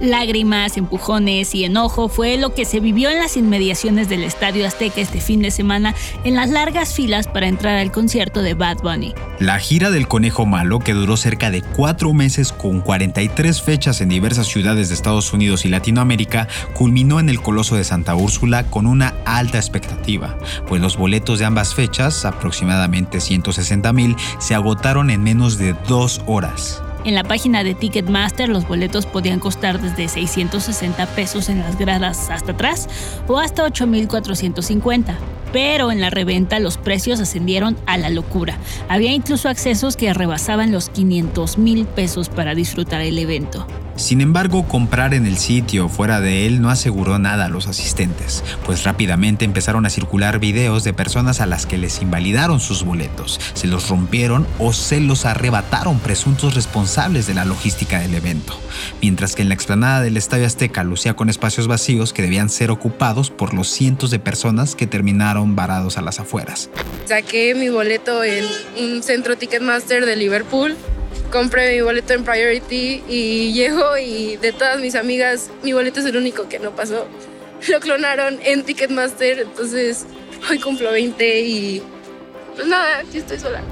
Lágrimas, empujones y enojo fue lo que se vivió en las inmediaciones del Estadio Azteca este fin de semana en las largas filas para entrar al concierto de Bad Bunny. La gira del Conejo Malo, que duró cerca de cuatro meses con 43 fechas en diversas ciudades de Estados Unidos y Latinoamérica, culminó en el Coloso de Santa Úrsula con una alta expectativa, pues los boletos de ambas fechas, aproximadamente 160 mil, se agotaron en menos de dos horas. En la página de Ticketmaster los boletos podían costar desde 660 pesos en las gradas hasta atrás o hasta 8.450 pero en la reventa los precios ascendieron a la locura. Había incluso accesos que rebasaban los 500 mil pesos para disfrutar el evento. Sin embargo, comprar en el sitio fuera de él no aseguró nada a los asistentes, pues rápidamente empezaron a circular videos de personas a las que les invalidaron sus boletos, se los rompieron o se los arrebataron presuntos responsables de la logística del evento, mientras que en la explanada del Estadio Azteca lucía con espacios vacíos que debían ser ocupados por los cientos de personas que terminaron varados a las afueras. Saqué mi boleto en un centro Ticketmaster de Liverpool compré mi boleto en Priority y llego y de todas mis amigas, mi boleto es el único que no pasó. Lo clonaron en Ticketmaster, entonces hoy cumplo 20 y pues nada, aquí estoy sola.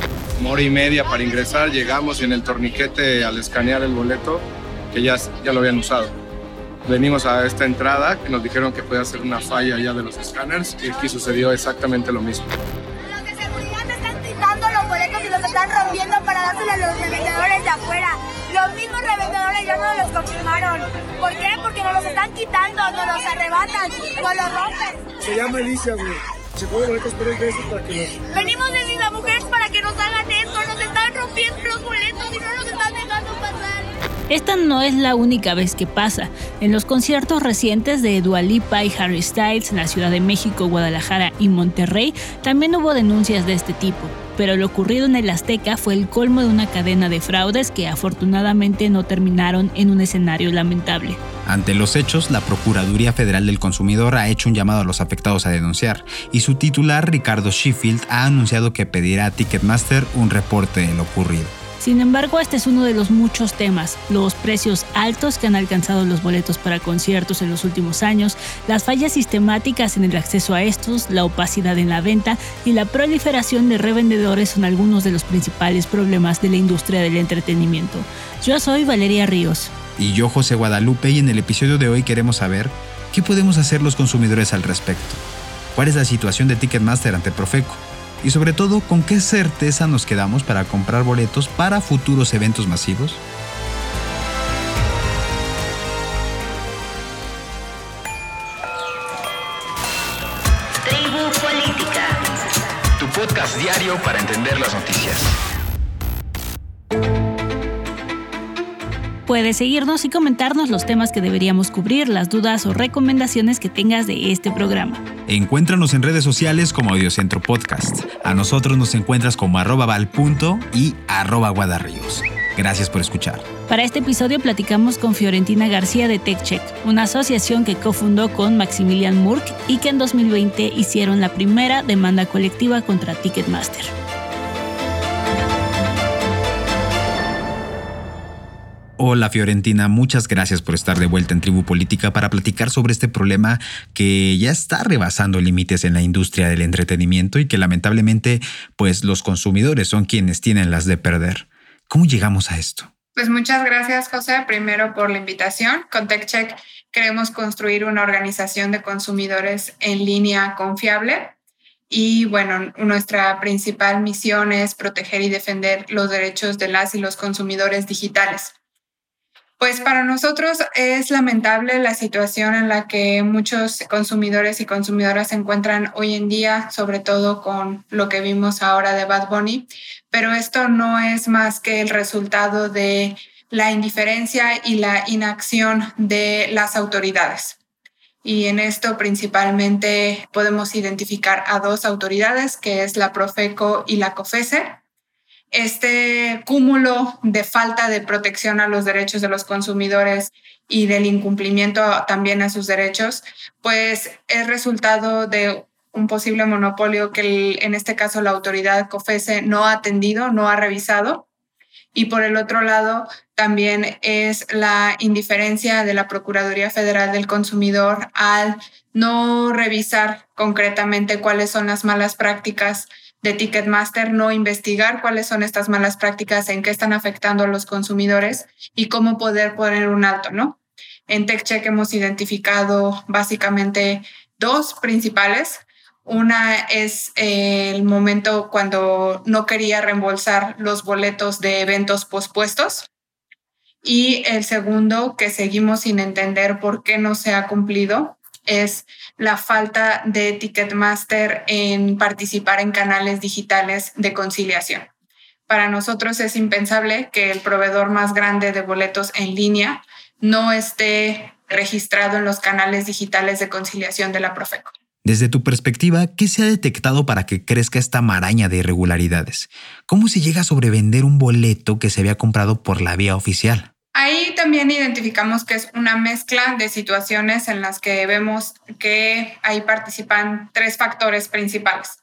Una hora y media para ingresar, llegamos y en el torniquete al escanear el boleto, que ya, ya lo habían usado. Venimos a esta entrada que nos dijeron que podía ser una falla ya de los escáneres y aquí sucedió exactamente lo mismo están rompiendo para dárselo a los revendedores de afuera. Los mismos revendedores ya no los confirmaron. ¿Por qué? Porque nos los están quitando, nos los arrebatan, nos los rompen. Se llama Alicia, güey. Se puede boletos, pero es para que nos... Venimos de la mujeres para que nos hagan esto. Nos están rompiendo los boletos y no nos están dejando pasar. Esta no es la única vez que pasa. En los conciertos recientes de Dua Lipa y Harry Styles en la Ciudad de México, Guadalajara y Monterrey también hubo denuncias de este tipo pero lo ocurrido en el Azteca fue el colmo de una cadena de fraudes que afortunadamente no terminaron en un escenario lamentable. Ante los hechos, la Procuraduría Federal del Consumidor ha hecho un llamado a los afectados a denunciar, y su titular, Ricardo Sheffield, ha anunciado que pedirá a Ticketmaster un reporte de lo ocurrido. Sin embargo, este es uno de los muchos temas, los precios altos que han alcanzado los boletos para conciertos en los últimos años, las fallas sistemáticas en el acceso a estos, la opacidad en la venta y la proliferación de revendedores son algunos de los principales problemas de la industria del entretenimiento. Yo soy Valeria Ríos. Y yo José Guadalupe y en el episodio de hoy queremos saber qué podemos hacer los consumidores al respecto. ¿Cuál es la situación de Ticketmaster ante Profeco? Y sobre todo, ¿con qué certeza nos quedamos para comprar boletos para futuros eventos masivos? Tribu Política. Tu podcast diario para entender las noticias. Puedes seguirnos y comentarnos los temas que deberíamos cubrir, las dudas o recomendaciones que tengas de este programa. Encuéntranos en redes sociales como Audiocentro Podcast. A nosotros nos encuentras como arroba valpunto y arroba guadarríos. Gracias por escuchar. Para este episodio platicamos con Fiorentina García de TechCheck, una asociación que cofundó con Maximilian Murk y que en 2020 hicieron la primera demanda colectiva contra Ticketmaster. Hola Fiorentina, muchas gracias por estar de vuelta en Tribu Política para platicar sobre este problema que ya está rebasando límites en la industria del entretenimiento y que lamentablemente pues los consumidores son quienes tienen las de perder. ¿Cómo llegamos a esto? Pues muchas gracias José, primero por la invitación. Con TechCheck queremos construir una organización de consumidores en línea confiable y bueno, nuestra principal misión es proteger y defender los derechos de las y los consumidores digitales. Pues para nosotros es lamentable la situación en la que muchos consumidores y consumidoras se encuentran hoy en día, sobre todo con lo que vimos ahora de Bad Bunny, pero esto no es más que el resultado de la indiferencia y la inacción de las autoridades. Y en esto principalmente podemos identificar a dos autoridades, que es la Profeco y la COFESE, este cúmulo de falta de protección a los derechos de los consumidores y del incumplimiento también a sus derechos, pues es resultado de un posible monopolio que en este caso la autoridad COFESE no ha atendido, no ha revisado. Y por el otro lado, también es la indiferencia de la Procuraduría Federal del Consumidor al no revisar concretamente cuáles son las malas prácticas de Ticketmaster no investigar cuáles son estas malas prácticas, en qué están afectando a los consumidores y cómo poder poner un alto, ¿no? En TechCheck hemos identificado básicamente dos principales. Una es el momento cuando no quería reembolsar los boletos de eventos pospuestos. Y el segundo, que seguimos sin entender por qué no se ha cumplido, es la falta de Ticketmaster en participar en canales digitales de conciliación. Para nosotros es impensable que el proveedor más grande de boletos en línea no esté registrado en los canales digitales de conciliación de la Profeco. Desde tu perspectiva, ¿qué se ha detectado para que crezca esta maraña de irregularidades? ¿Cómo se llega a sobrevender un boleto que se había comprado por la vía oficial? Ahí también identificamos que es una mezcla de situaciones en las que vemos que ahí participan tres factores principales.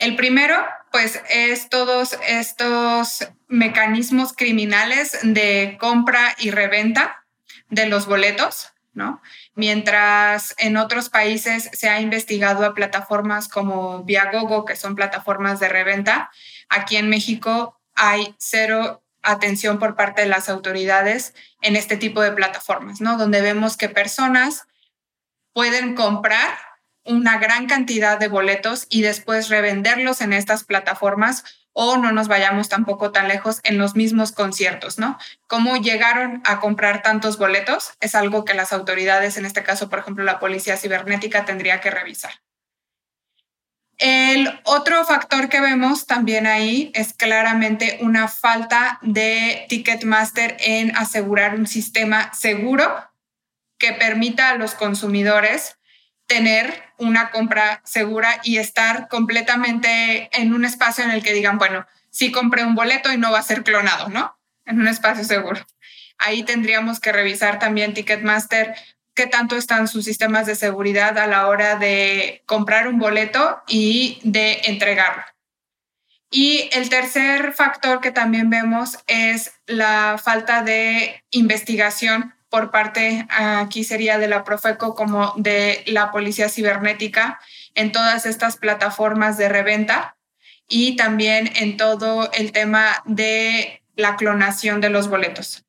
El primero, pues, es todos estos mecanismos criminales de compra y reventa de los boletos, ¿no? Mientras en otros países se ha investigado a plataformas como Viagogo, que son plataformas de reventa, aquí en México hay cero atención por parte de las autoridades en este tipo de plataformas, ¿no? Donde vemos que personas pueden comprar una gran cantidad de boletos y después revenderlos en estas plataformas o no nos vayamos tampoco tan lejos en los mismos conciertos, ¿no? ¿Cómo llegaron a comprar tantos boletos? Es algo que las autoridades, en este caso, por ejemplo, la Policía Cibernética, tendría que revisar. El otro factor que vemos también ahí es claramente una falta de Ticketmaster en asegurar un sistema seguro que permita a los consumidores tener una compra segura y estar completamente en un espacio en el que digan, bueno, sí compré un boleto y no va a ser clonado, ¿no? En un espacio seguro. Ahí tendríamos que revisar también Ticketmaster tanto están sus sistemas de seguridad a la hora de comprar un boleto y de entregarlo. Y el tercer factor que también vemos es la falta de investigación por parte, aquí sería de la Profeco como de la Policía Cibernética, en todas estas plataformas de reventa y también en todo el tema de la clonación de los boletos.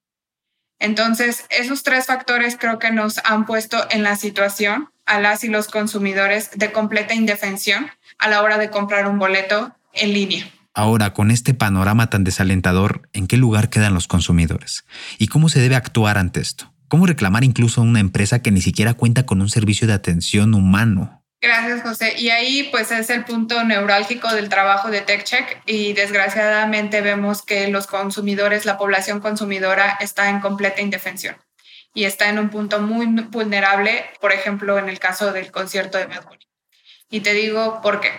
Entonces, esos tres factores creo que nos han puesto en la situación a las y los consumidores de completa indefensión a la hora de comprar un boleto en línea. Ahora, con este panorama tan desalentador, ¿en qué lugar quedan los consumidores? ¿Y cómo se debe actuar ante esto? ¿Cómo reclamar incluso a una empresa que ni siquiera cuenta con un servicio de atención humano? Gracias, José. Y ahí pues es el punto neurálgico del trabajo de TechCheck y desgraciadamente vemos que los consumidores, la población consumidora está en completa indefensión y está en un punto muy vulnerable, por ejemplo, en el caso del concierto de Bad. Y te digo por qué.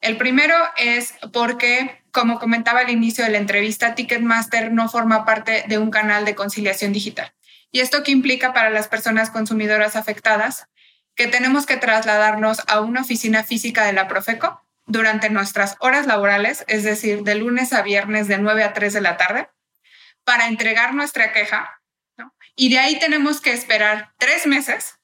El primero es porque, como comentaba al inicio de la entrevista, Ticketmaster no forma parte de un canal de conciliación digital. ¿Y esto qué implica para las personas consumidoras afectadas? Que tenemos que trasladarnos a una oficina física de la Profeco durante nuestras horas laborales, es decir, de lunes a viernes de 9 a 3 de la tarde, para entregar nuestra queja Y de ahí tenemos que esperar tres meses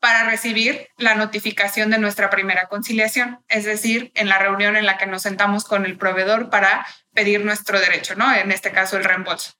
para recibir la notificación de nuestra primera conciliación, es decir, en la reunión en la que nos sentamos con el proveedor para pedir nuestro derecho, ¿no? En este caso, el reembolso.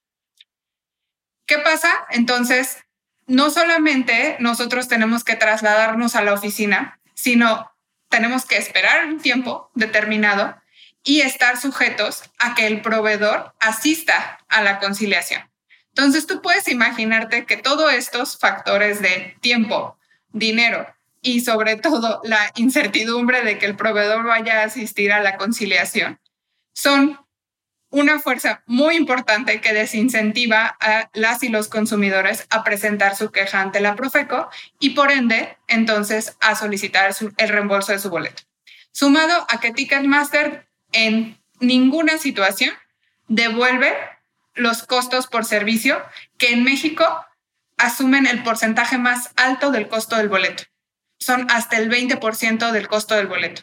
¿Qué pasa? Entonces, no solamente nosotros tenemos que trasladarnos a la oficina, sino tenemos que esperar un tiempo determinado y estar sujetos a que el proveedor asista a la conciliación. Entonces, tú puedes imaginarte que todos estos factores de tiempo, dinero y sobre todo la incertidumbre de que el proveedor vaya a asistir a la conciliación son una fuerza muy importante que desincentiva a las y los consumidores a presentar su queja ante la Profeco y por ende entonces a solicitar el reembolso de su boleto. Sumado a que Ticketmaster en ninguna situación devuelve los costos por servicio que en México asumen el porcentaje más alto del costo del boleto. Son hasta el 20% del costo del boleto.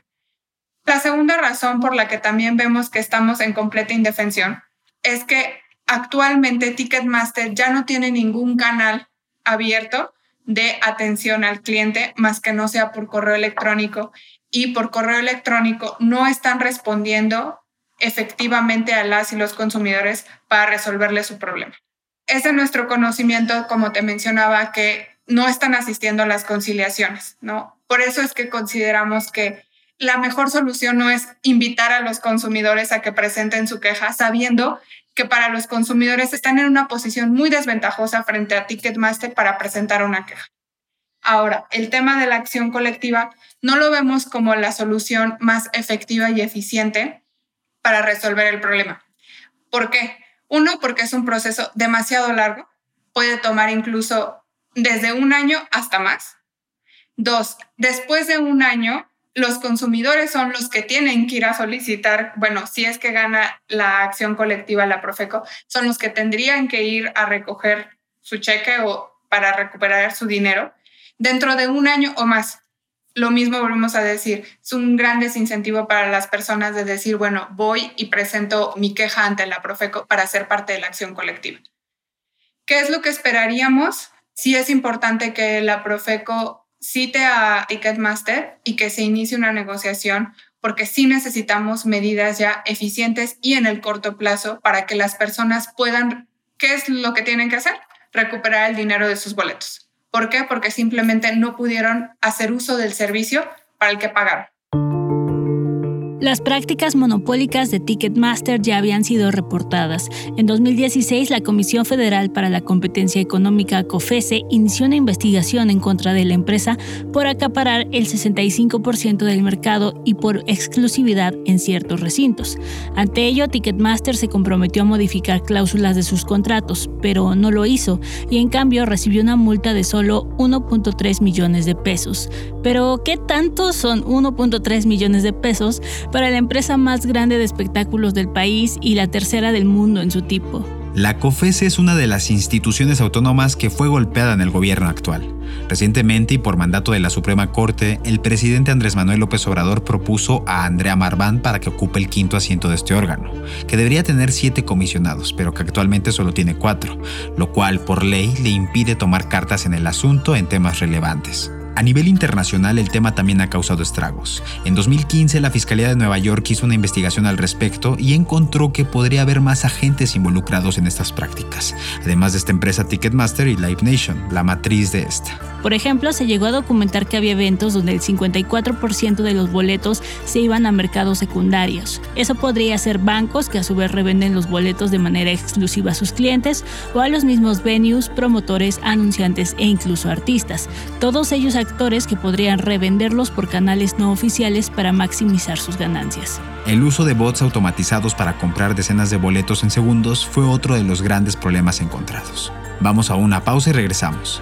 La segunda razón por la que también vemos que estamos en completa indefensión es que actualmente Ticketmaster ya no tiene ningún canal abierto de atención al cliente más que no sea por correo electrónico. Y por correo electrónico no están respondiendo efectivamente a las y los consumidores para resolverle su problema. Es de nuestro conocimiento, como te mencionaba, que no están asistiendo a las conciliaciones, ¿no? Por eso es que consideramos que la mejor solución no es invitar a los consumidores a que presenten su queja, sabiendo que para los consumidores están en una posición muy desventajosa frente a Ticketmaster para presentar una queja. Ahora, el tema de la acción colectiva no lo vemos como la solución más efectiva y eficiente para resolver el problema. ¿Por qué? Uno, porque es un proceso demasiado largo, puede tomar incluso desde un año hasta más. Dos, después de un año, los consumidores son los que tienen que ir a solicitar, bueno, si es que gana la acción colectiva la Profeco, son los que tendrían que ir a recoger su cheque o para recuperar su dinero dentro de un año o más lo mismo volvemos a decir, es un gran desincentivo para las personas de decir, bueno, voy y presento mi queja ante la Profeco para ser parte de la acción colectiva. ¿Qué es lo que esperaríamos? Sí es importante que la Profeco cite a Ticketmaster y que se inicie una negociación porque sí necesitamos medidas ya eficientes y en el corto plazo para que las personas puedan, ¿qué es lo que tienen que hacer? Recuperar el dinero de sus boletos. ¿Por qué? Porque simplemente no pudieron hacer uso del servicio para el que pagaron. Las prácticas monopólicas de Ticketmaster ya habían sido reportadas. En 2016, la Comisión Federal para la Competencia Económica, COFESE, inició una investigación en contra de la empresa por acaparar el 65% del mercado y por exclusividad en ciertos recintos. Ante ello, Ticketmaster se comprometió a modificar cláusulas de sus contratos, pero no lo hizo y en cambio recibió una multa de solo 1.3 millones de pesos. Pero, ¿qué tanto son 1.3 millones de pesos? Para la empresa más grande de espectáculos del país y la tercera del mundo en su tipo. La COFESE es una de las instituciones autónomas que fue golpeada en el gobierno actual. Recientemente y por mandato de la Suprema Corte, el presidente Andrés Manuel López Obrador propuso a Andrea Marván para que ocupe el quinto asiento de este órgano, que debería tener siete comisionados, pero que actualmente solo tiene cuatro, lo cual por ley le impide tomar cartas en el asunto en temas relevantes. A nivel internacional el tema también ha causado estragos. En 2015 la Fiscalía de Nueva York hizo una investigación al respecto y encontró que podría haber más agentes involucrados en estas prácticas, además de esta empresa Ticketmaster y Live Nation, la matriz de esta. Por ejemplo, se llegó a documentar que había eventos donde el 54% de los boletos se iban a mercados secundarios. Eso podría ser bancos que a su vez revenden los boletos de manera exclusiva a sus clientes o a los mismos venues, promotores, anunciantes e incluso artistas. Todos ellos que podrían revenderlos por canales no oficiales para maximizar sus ganancias. El uso de bots automatizados para comprar decenas de boletos en segundos fue otro de los grandes problemas encontrados. Vamos a una pausa y regresamos.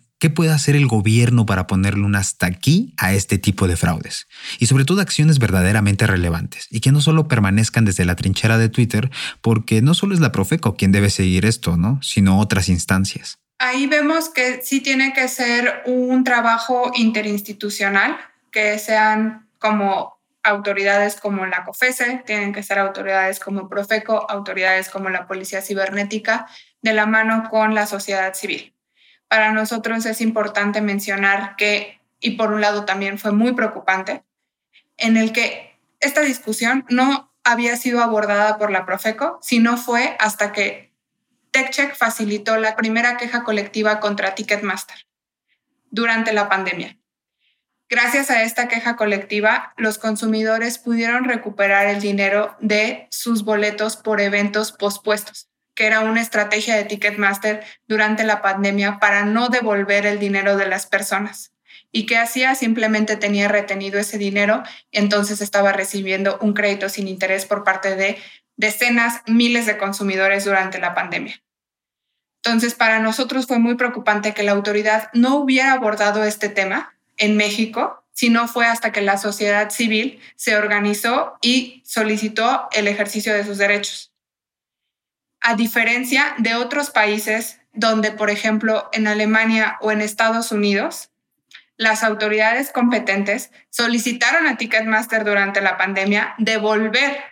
¿Qué puede hacer el gobierno para ponerle un hasta aquí a este tipo de fraudes? Y sobre todo acciones verdaderamente relevantes y que no solo permanezcan desde la trinchera de Twitter, porque no solo es la Profeco quien debe seguir esto, ¿no? Sino otras instancias. Ahí vemos que sí tiene que ser un trabajo interinstitucional, que sean como autoridades como la COFESE, tienen que ser autoridades como Profeco, autoridades como la Policía Cibernética, de la mano con la sociedad civil para nosotros es importante mencionar que, y por un lado también fue muy preocupante, en el que esta discusión no había sido abordada por la Profeco, sino fue hasta que TechCheck facilitó la primera queja colectiva contra Ticketmaster durante la pandemia. Gracias a esta queja colectiva, los consumidores pudieron recuperar el dinero de sus boletos por eventos pospuestos que era una estrategia de Ticketmaster durante la pandemia para no devolver el dinero de las personas. ¿Y qué hacía? Simplemente tenía retenido ese dinero, entonces estaba recibiendo un crédito sin interés por parte de decenas, miles de consumidores durante la pandemia. Entonces, para nosotros fue muy preocupante que la autoridad no hubiera abordado este tema en México, sino fue hasta que la sociedad civil se organizó y solicitó el ejercicio de sus derechos a diferencia de otros países donde, por ejemplo, en Alemania o en Estados Unidos, las autoridades competentes solicitaron a Ticketmaster durante la pandemia devolver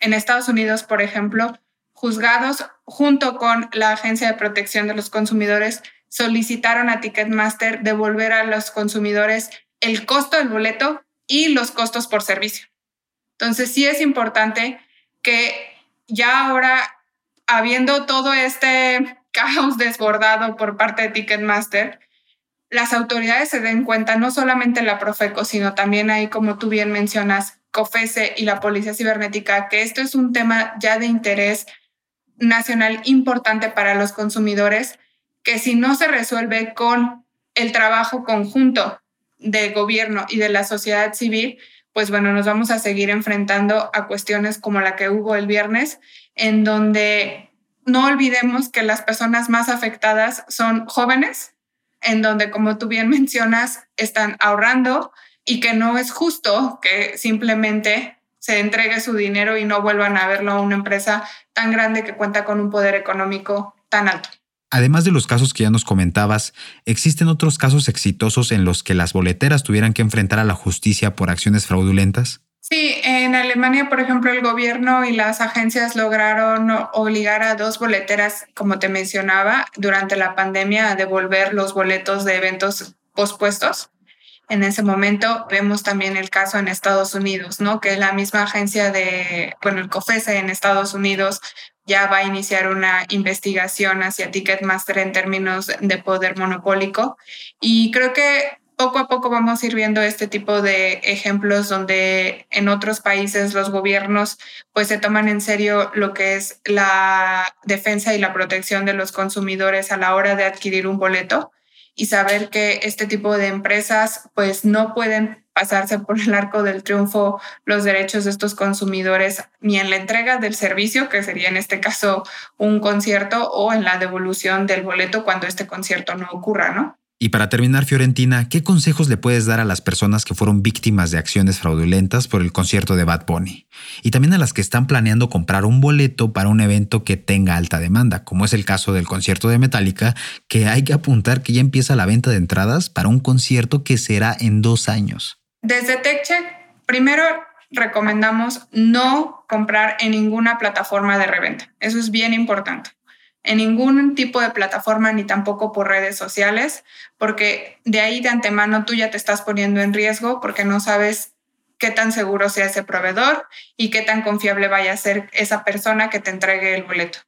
en Estados Unidos, por ejemplo, juzgados junto con la Agencia de Protección de los Consumidores solicitaron a Ticketmaster devolver a los consumidores el costo del boleto y los costos por servicio. Entonces sí es importante que ya ahora habiendo todo este caos desbordado por parte de Ticketmaster, las autoridades se den cuenta, no solamente la Profeco, sino también ahí, como tú bien mencionas, COFESE y la Policía Cibernética, que esto es un tema ya de interés nacional importante para los consumidores, que si no se resuelve con el trabajo conjunto del gobierno y de la sociedad civil, pues bueno, nos vamos a seguir enfrentando a cuestiones como la que hubo el viernes en donde no olvidemos que las personas más afectadas son jóvenes, en donde, como tú bien mencionas, están ahorrando y que no es justo que simplemente se entregue su dinero y no vuelvan a verlo a una empresa tan grande que cuenta con un poder económico tan alto. Además de los casos que ya nos comentabas, ¿existen otros casos exitosos en los que las boleteras tuvieran que enfrentar a la justicia por acciones fraudulentas? Sí, en Alemania, por ejemplo, el gobierno y las agencias lograron obligar a dos boleteras, como te mencionaba, durante la pandemia a devolver los boletos de eventos pospuestos. En ese momento vemos también el caso en Estados Unidos, ¿no? Que la misma agencia de, bueno, el COFESE en Estados Unidos ya va a iniciar una investigación hacia Ticketmaster en términos de poder monopólico. Y creo que poco a poco vamos a ir viendo este tipo de ejemplos donde en otros países los gobiernos pues se toman en serio lo que es la defensa y la protección de los consumidores a la hora de adquirir un boleto y saber que este tipo de empresas pues no pueden pasarse por el arco del triunfo los derechos de estos consumidores ni en la entrega del servicio, que sería en este caso un concierto, o en la devolución del boleto cuando este concierto no ocurra, ¿no? Y para terminar, Fiorentina, ¿qué consejos le puedes dar a las personas que fueron víctimas de acciones fraudulentas por el concierto de Bad Bunny? Y también a las que están planeando comprar un boleto para un evento que tenga alta demanda, como es el caso del concierto de Metallica, que hay que apuntar que ya empieza la venta de entradas para un concierto que será en dos años. Desde TechCheck, primero recomendamos no comprar en ninguna plataforma de reventa. Eso es bien importante en ningún tipo de plataforma ni tampoco por redes sociales, porque de ahí de antemano tú ya te estás poniendo en riesgo porque no sabes qué tan seguro sea ese proveedor y qué tan confiable vaya a ser esa persona que te entregue el boleto.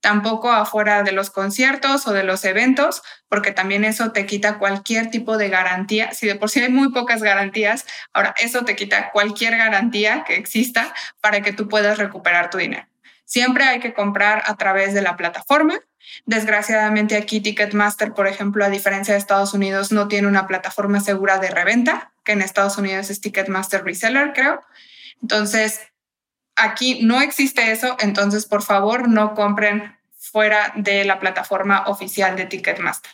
tampoco afuera de los conciertos o de los eventos, porque también eso te quita cualquier tipo de garantía. Si de por sí hay muy pocas garantías, ahora eso te quita cualquier garantía que exista para que tú puedas recuperar tu dinero. Siempre hay que comprar a través de la plataforma. Desgraciadamente aquí Ticketmaster, por ejemplo, a diferencia de Estados Unidos, no tiene una plataforma segura de reventa, que en Estados Unidos es Ticketmaster Reseller, creo. Entonces, aquí no existe eso, entonces por favor no compren fuera de la plataforma oficial de Ticketmaster.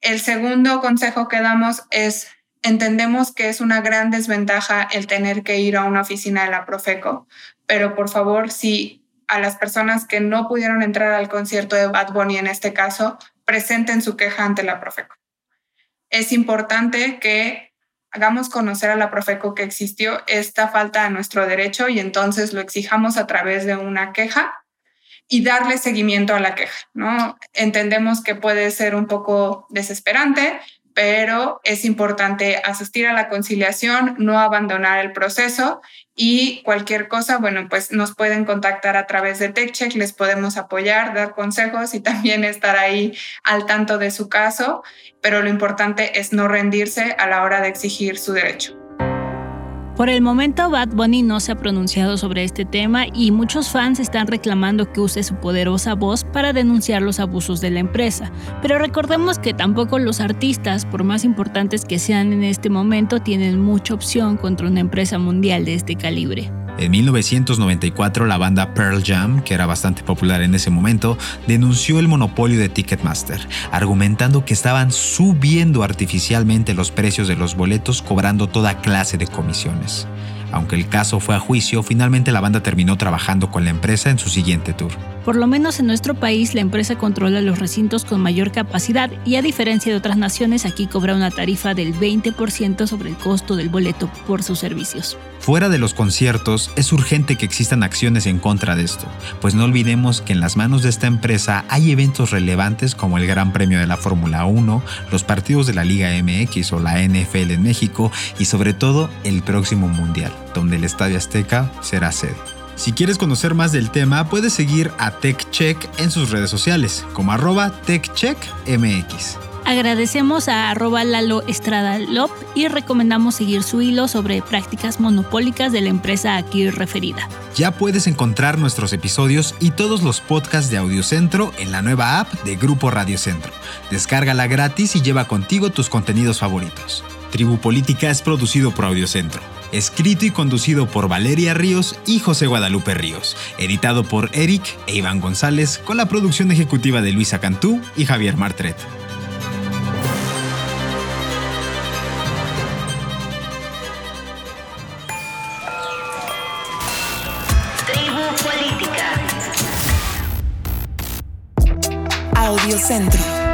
El segundo consejo que damos es, entendemos que es una gran desventaja el tener que ir a una oficina de la Profeco, pero por favor, si a las personas que no pudieron entrar al concierto de Bad Bunny en este caso, presenten su queja ante la Profeco. Es importante que hagamos conocer a la Profeco que existió esta falta a nuestro derecho y entonces lo exijamos a través de una queja y darle seguimiento a la queja, ¿no? Entendemos que puede ser un poco desesperante, pero es importante asistir a la conciliación, no abandonar el proceso y cualquier cosa, bueno, pues nos pueden contactar a través de TechCheck, les podemos apoyar, dar consejos y también estar ahí al tanto de su caso, pero lo importante es no rendirse a la hora de exigir su derecho. Por el momento, Bad Bunny no se ha pronunciado sobre este tema y muchos fans están reclamando que use su poderosa voz para denunciar los abusos de la empresa. Pero recordemos que tampoco los artistas, por más importantes que sean en este momento, tienen mucha opción contra una empresa mundial de este calibre. En 1994, la banda Pearl Jam, que era bastante popular en ese momento, denunció el monopolio de Ticketmaster, argumentando que estaban subiendo artificialmente los precios de los boletos cobrando toda clase de comisiones. Aunque el caso fue a juicio, finalmente la banda terminó trabajando con la empresa en su siguiente tour. Por lo menos en nuestro país la empresa controla los recintos con mayor capacidad y a diferencia de otras naciones aquí cobra una tarifa del 20% sobre el costo del boleto por sus servicios. Fuera de los conciertos, es urgente que existan acciones en contra de esto, pues no olvidemos que en las manos de esta empresa hay eventos relevantes como el Gran Premio de la Fórmula 1, los partidos de la Liga MX o la NFL en México y sobre todo el próximo Mundial, donde el Estadio Azteca será sede. Si quieres conocer más del tema, puedes seguir a TechCheck en sus redes sociales, como arroba TechCheckMX. Agradecemos a arroba Lalo Estrada Lop y recomendamos seguir su hilo sobre prácticas monopólicas de la empresa aquí referida. Ya puedes encontrar nuestros episodios y todos los podcasts de Audiocentro en la nueva app de Grupo Radio Centro. Descárgala gratis y lleva contigo tus contenidos favoritos. Tribu Política es producido por Audiocentro. Escrito y conducido por Valeria Ríos y José Guadalupe Ríos. Editado por Eric e Iván González con la producción ejecutiva de Luisa Cantú y Javier Martret. Audiocentro. It